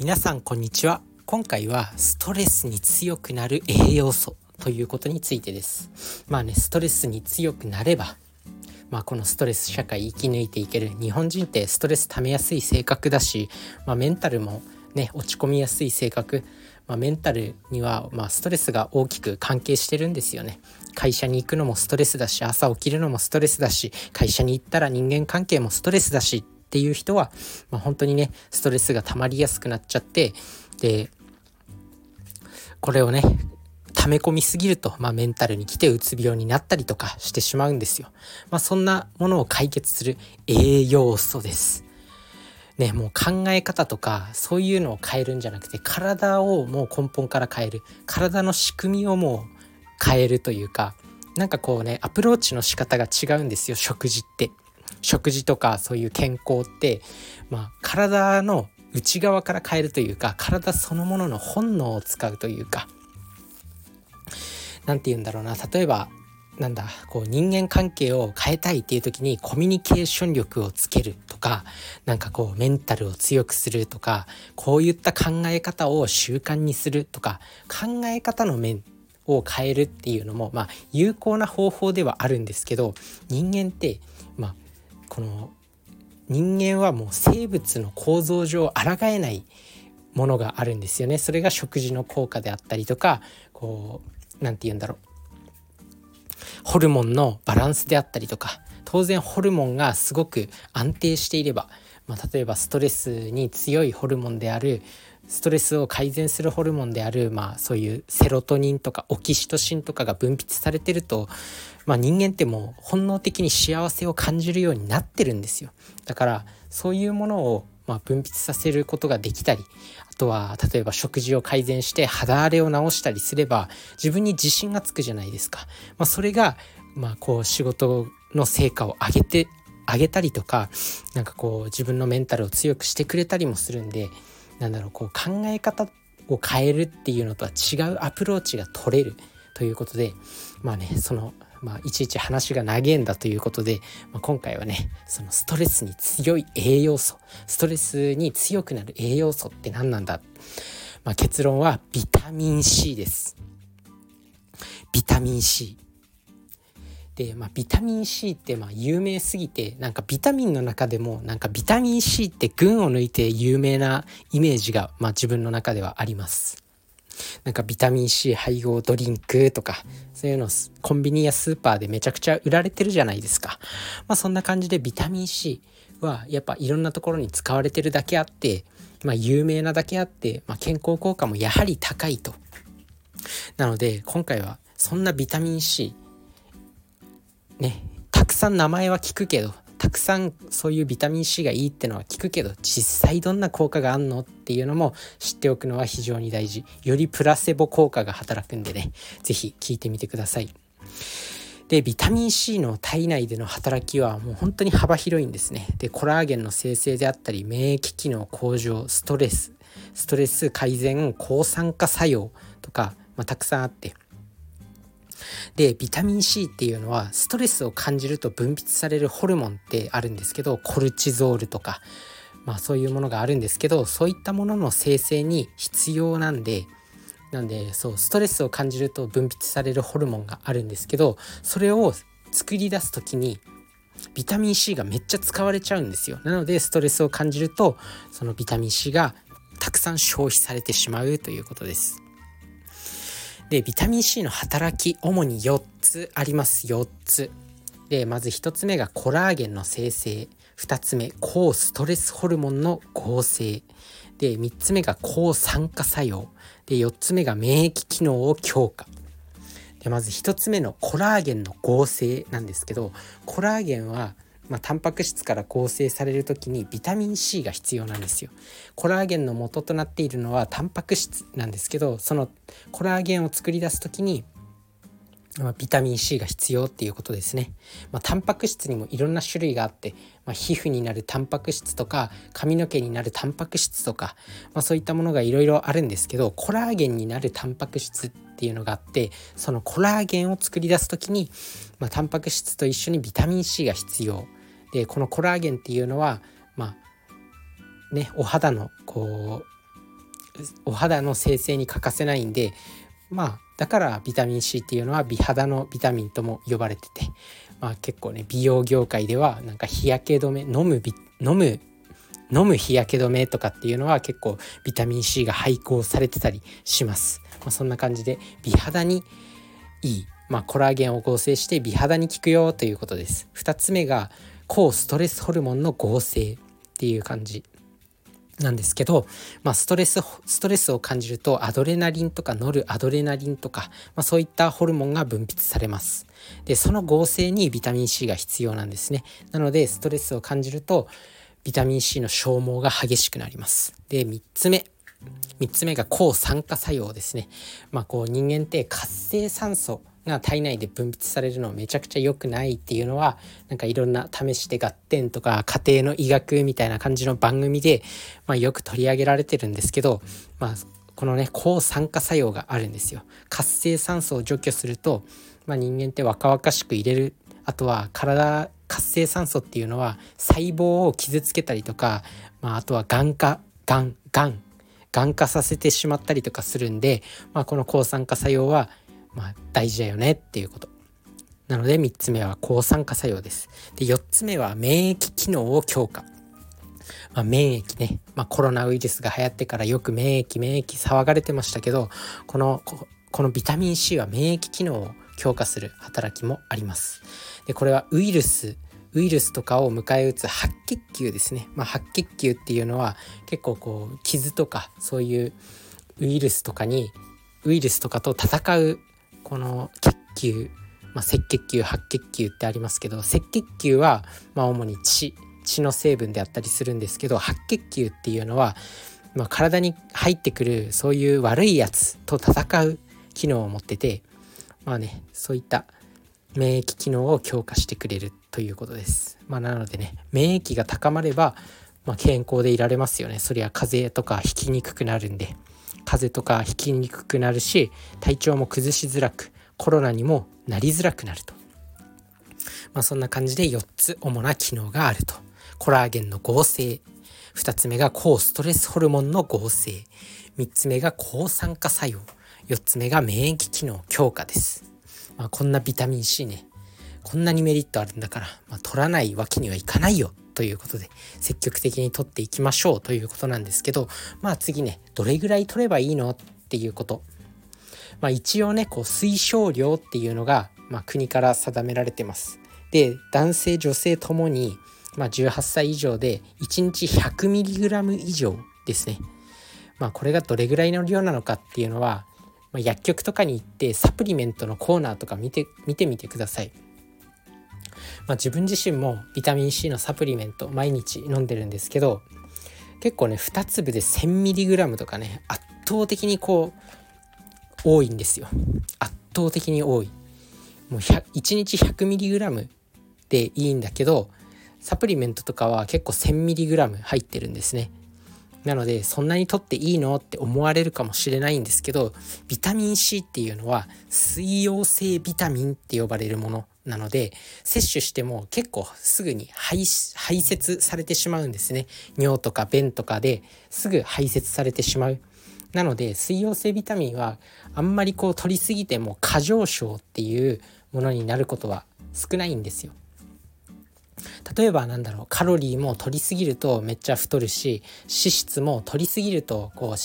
皆さんこんにちは。今回はストレスに強くなる栄養素ということについてです。まあねストレスに強くなればまあ、このストレス社会生き抜いていける日本人ってストレス溜めやすい性格だし、まあ、メンタルもね落ち込みやすい性格、まあ、メンタルにはまストレスが大きく関係してるんですよね。会社に行くのもストレスだし朝起きるのもストレスだし会社に行ったら人間関係もストレスだしっていう人は、まあ、本当にねストレスが溜まりやすくなっちゃってでこれをね溜め込みすぎると、まあ、メンタルに来てうつ病になったりとかしてしまうんですよ。まあ、そんなものを解決する栄養素です。ね、もう考え方とかそういうのを変えるんじゃなくて体をもう根本から変える体の仕組みをもう変えるというかなんかこうねアプローチの仕方が違うんですよ食事って。食事とかそういう健康って、まあ、体の内側から変えるというか体そのものの本能を使うというか何て言うんだろうな。例えばなんだこう人間関係を変えたいっていう時にコミュニケーション力をつけるとかなんかこうメンタルを強くするとかこういった考え方を習慣にするとか考え方の面を変えるっていうのもまあ有効な方法ではあるんですけど人間ってまあこの人間はもう生物の構造上抗えないものがあるんですよね。それが食事の効果であったりとかこう何て言うんだろう。ホルモンのバランスであったりとか当然ホルモンがすごく安定していれば、まあ、例えばストレスに強いホルモンであるストレスを改善するホルモンである、まあ、そういうセロトニンとかオキシトシンとかが分泌されてると、まあ、人間ってもう本能的に幸せを感じるようになってるんですよ。だからそういうものをまあ分泌させることができたりあとは例えば食事を改善して肌荒れを治したりすれば自分に自信がつくじゃないですか、まあ、それがまあこう仕事の成果を上げてあげたりとかなんかこう自分のメンタルを強くしてくれたりもするんでなんだろうこう考え方を変えるっていうのとは違うアプローチが取れるということでまあねそのまあ、いちいち話が長いんだということで、まあ、今回はねそのストレスに強い栄養素ストレスに強くなる栄養素って何なんだ、まあ、結論はビタミン C です。ビタミン C で、まあ、ビタミン C ってまあ有名すぎてなんかビタミンの中でもなんかビタミン C って群を抜いて有名なイメージが、まあ、自分の中ではあります。なんかビタミン C 配合ドリンクとかそういうのコンビニやスーパーでめちゃくちゃ売られてるじゃないですか。まあそんな感じでビタミン C はやっぱいろんなところに使われてるだけあって、まあ有名なだけあって、まあ、健康効果もやはり高いと。なので今回はそんなビタミン C ねたくさん名前は聞くけどたくさんそういうビタミン C がいいってのは聞くけど実際どんな効果があんのっていうのも知っておくのは非常に大事。よりプラセボ効果が働くんでね是非聞いてみてください。でビタミン C の体内での働きはもう本当に幅広いんですね。でコラーゲンの生成であったり免疫機能向上ストレスストレス改善抗酸化作用とか、まあ、たくさんあってでビタミン C っていうのはストレスを感じると分泌されるホルモンってあるんですけどコルチゾールとかまあそういうものがあるんですけどそういったものの生成に必要なんでなんでそうストレスを感じると分泌されるホルモンがあるんですけどそれを作り出す時にビタミン C がめっちゃ使われちゃうんですよ。なのでストレスを感じるとそのビタミン C がたくさん消費されてしまうということです。で、ビタミン C の働き、主に4つあります。4つ。で、まず1つ目がコラーゲンの生成。2つ目、抗ストレスホルモンの合成。で、3つ目が抗酸化作用。で、4つ目が免疫機能を強化。で、まず1つ目のコラーゲンの合成なんですけど、コラーゲンはまあ、タンパク質から構成される時にビタミン C が必要なんですよ。コラーゲンの元となっているのはタンパク質なんですけどそのコラーゲンを作り出す時にまあ、ビタミン C が必要っていうことですね。まあ、タンパク質にもいろんな種類があって、まあ、皮膚になるタンパク質とか髪の毛になるタンパク質とか、まあ、そういったものがいろいろあるんですけどコラーゲンになるタンパク質っていうのがあってそのコラーゲンを作り出す時に、まあ、タンパク質と一緒にビタミン C が必要。でこのコラーゲンっていうのはまあねお肌のこうお肌の生成に欠かせないんでまあだからビタミン C っていうのは美肌のビタミンとも呼ばれてて、まあ、結構ね美容業界ではなんか日焼け止め飲む飲む飲む日焼け止めとかっていうのは結構ビタミン C が配合されてたりします。まあ、そんな感じで美肌にいい、まあ、コラーゲンを合成して美肌に効くよということです。2つ目が抗ストレスホルモンの合成っていう感じなんですけど、まあ、ストレスストレスを感じるとアドレナリンとかノルアドレナリンとか、まあ、そういったホルモンが分泌されます。でその合成にビタミン C が必要なんですね。なのでストレスを感じるとビタミン C の消耗が激しくなります。で3つ目。3つ目が抗酸化作用ですね。まあこう人間って活性酸素が体内で分泌されるのめちゃくちゃ良くないっていうのはなんかいろんな試して合点とか家庭の医学みたいな感じの番組で、まあ、よく取り上げられてるんですけど、まあ、このね抗酸化作用があるんですよ。活性酸素を除去すると、まあ、人間って若々しく入れるあとは体活性酸素っていうのは細胞を傷つけたりとか、まあ、あとはがん化がんがんがん化させてしまったりとかするんで、まあ、この抗酸化作用はまあ、大事だよねっていうこと。なので3つ目は抗酸化作用です。で4つ目は免疫機能を強化。まあ、免疫ね、まあ、コロナウイルスが流行ってからよく免疫免疫騒がれてましたけどこのこのビタミン C は免疫機能を強化する働きもあります。でこれはウイルスウイルスとかを迎え撃つ白血球ですね、まあ、白血球っていうのは結構こう傷とかそういうウイルスとかにウイルスとかと戦うこの血球、まあ、赤血球白血球ってありますけど赤血球はまあ主に血血の成分であったりするんですけど白血球っていうのは、まあ、体に入ってくるそういう悪いやつと戦う機能を持っててまあねそういった免疫機能を強化してくれるということです。まあ、なのでね免疫が高まれば、まあ、健康でいられますよね。そりゃ風邪とかひきにくくなるんで。風邪とかひきにくくなるし体調も崩しづらくコロナにもなりづらくなると、まあ、そんな感じで4つ主な機能があると。コラーゲンの合成。2つ目が抗ストレスホルモンの合成。3つ目が抗酸化作用。4つ目が免疫機能。強化です、まあ、こんなビタミン C ね。こんなにメリットあるんだから、まあ、取らないわけにはいかないよ。ということで積極的に取っていきましょうということなんですけどまあ次ねどれぐらい取ればいいのっていうこと。まあ一応ねこう推奨量っていうのが、まあ、国から定められてます。で男性女性ともに、まあ、18歳以上で1日 100mg 以上ですね。まあこれがどれぐらいの量なのかっていうのは、まあ、薬局とかに行ってサプリメントのコーナーとか見て見てみてください。まあ、自分自身もビタミン C のサプリメント毎日飲んでるんですけど結構ね2粒で 1000mg とかね圧倒的にこう多いんですよ。圧倒的に多い。もう1日 100mg でいいんだけどサプリメントとかは結構 1000mg 入ってるんですね。なのでそんなに取っていいのって思われるかもしれないんですけどビタミン C っていうのは水溶性ビタミンって呼ばれるもの。なので摂取しても結構すぐに排排泄されてしまうんですね。尿とか便とかですぐ排泄されてしまう。なので水溶性ビタミンはあんまりこう取りすぎても過剰症っていうものになることは少ないんですよ。例えばなんだろうカロリーも取りすぎるとめっちゃ太るし脂質も取りすぎるとこう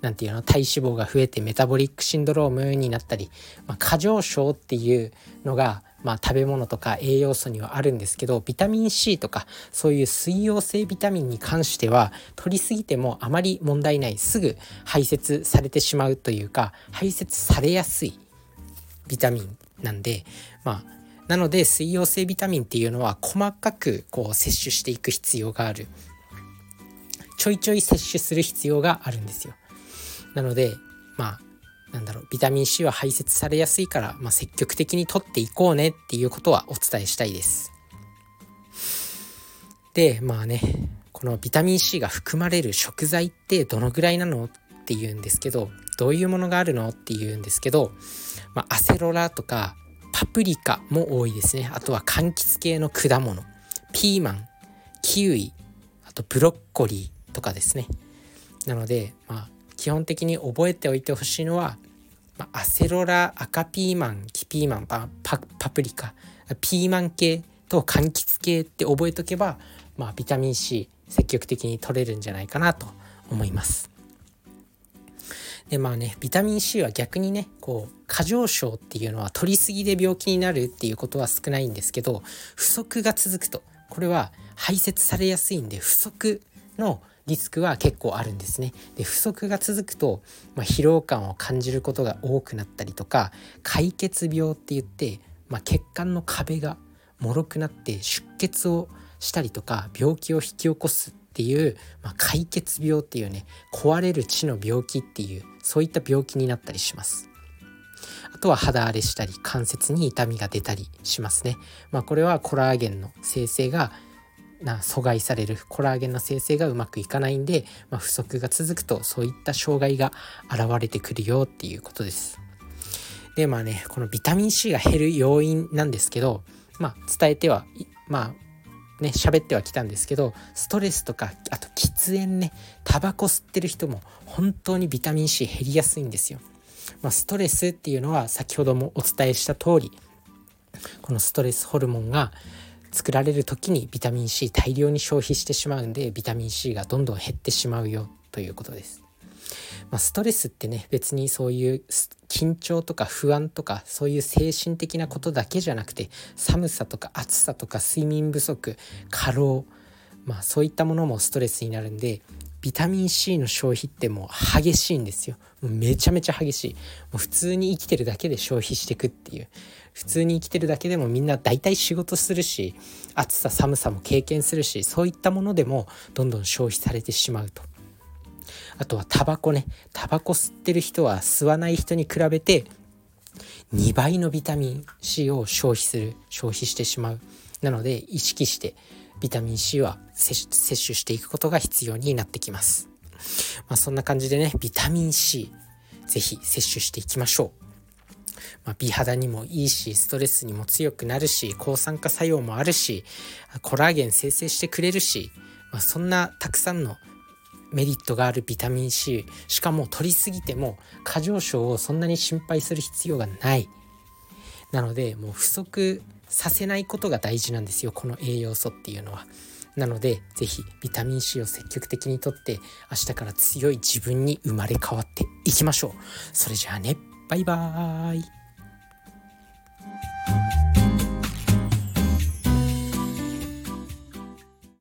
何て言うの体脂肪が増えてメタボリックシンドロームになったり、まあ、過剰症っていうのがまあ、食べ物とか栄養素にはあるんですけどビタミン C とかそういう水溶性ビタミンに関しては取りすぎてもあまり問題ないすぐ排泄されてしまうというか排泄されやすいビタミンなんでまあなので水溶性ビタミンっていうのは細かくこう摂取していく必要がある。ちょいちょい摂取する必要があるんですよ。なのでまあなんだろうビタミン C は排泄されやすいから、まあ、積極的にとっていこうねっていうことはお伝えしたいです。でまあねこのビタミン C が含まれる食材ってどのぐらいなのっていうんですけどどういうものがあるのっていうんですけど、まあ、アセロラとかパプリカも多いですね。あとは柑橘系の果物。ピーマンキウイあとブロッコリーとかですね。なのでまあ基本的に覚えておいてほしいのは、まあ、アセロラ赤ピーマンキピーマンパプリカピーマン系と柑橘系って覚えとけば、まあ、ビタミン C 積極的に取れるんじゃないかなと思います。でまあねビタミン C は逆にねこう過剰症っていうのは取りすぎで病気になるっていうことは少ないんですけど不足が続くとこれは排泄されやすいんで不足のリスクは結構あるんですね。で不足が続くと、まあ、疲労感を感じることが多くなったりとか解血病って言って、まあ、血管の壁が脆くなって出血をしたりとか病気を引き起こすっていう、まあ、解血病っていうね壊れる血の病気っていうそういった病気になったりします。あとは肌荒れしたり関節に痛みが出たりしますね。まあ、これはコラーゲンの生成がな阻害されるコラーゲンの生成がうまくいかないんで、まあ、不足が続くとそういった障害が現れてくるよっていうことです。でまあねこのビタミン C が減る要因なんですけど、まあ、伝えてはまあね喋ってはきたんですけどストレスとかあと喫煙ねタバコ吸ってる人も本当にビタミン C 減りやすいんですよ。まあ、ストレスっていうのは先ほどもお伝えした通りこのストレスホルモンが作られる時にビタミン C 大量に消費してしまうんでビタミン C がどんどん減ってしまうよということです。まあ、ストレスってね別にそういう緊張とか不安とかそういう精神的なことだけじゃなくて寒さとか暑さとか睡眠不足過労まあそういったものもストレスになるんでビタミン C の消費ってもう激しいんですよ。もうめちゃめちゃ激しい。もう普通に生きてるだけで消費していくっていう。普通に生きてるだけでもみんな大体仕事するし暑さ寒さも経験するしそういったものでもどんどん消費されてしまうと。あとはタバコね。タバコ吸ってる人は吸わない人に比べて2倍のビタミン C を消費する消費してしまう。なので意識してビタミン C は摂取していくことが必要になってきます。まあ、そんな感じでね、ビタミン C、ぜひ摂取していきましょう。まあ、美肌にもいいし、ストレスにも強くなるし、抗酸化作用もあるし、コラーゲン生成してくれるし、まあ、そんなたくさんのメリットがあるビタミン C、しかも取りすぎても過剰症をそんなに心配する必要がない。なので、もう不足させないことが大事なんですよこの栄養素っていうのは。なので是非ビタミン C を積極的にとって明日から強い自分に生まれ変わっていきましょう。それじゃあねバイバーイ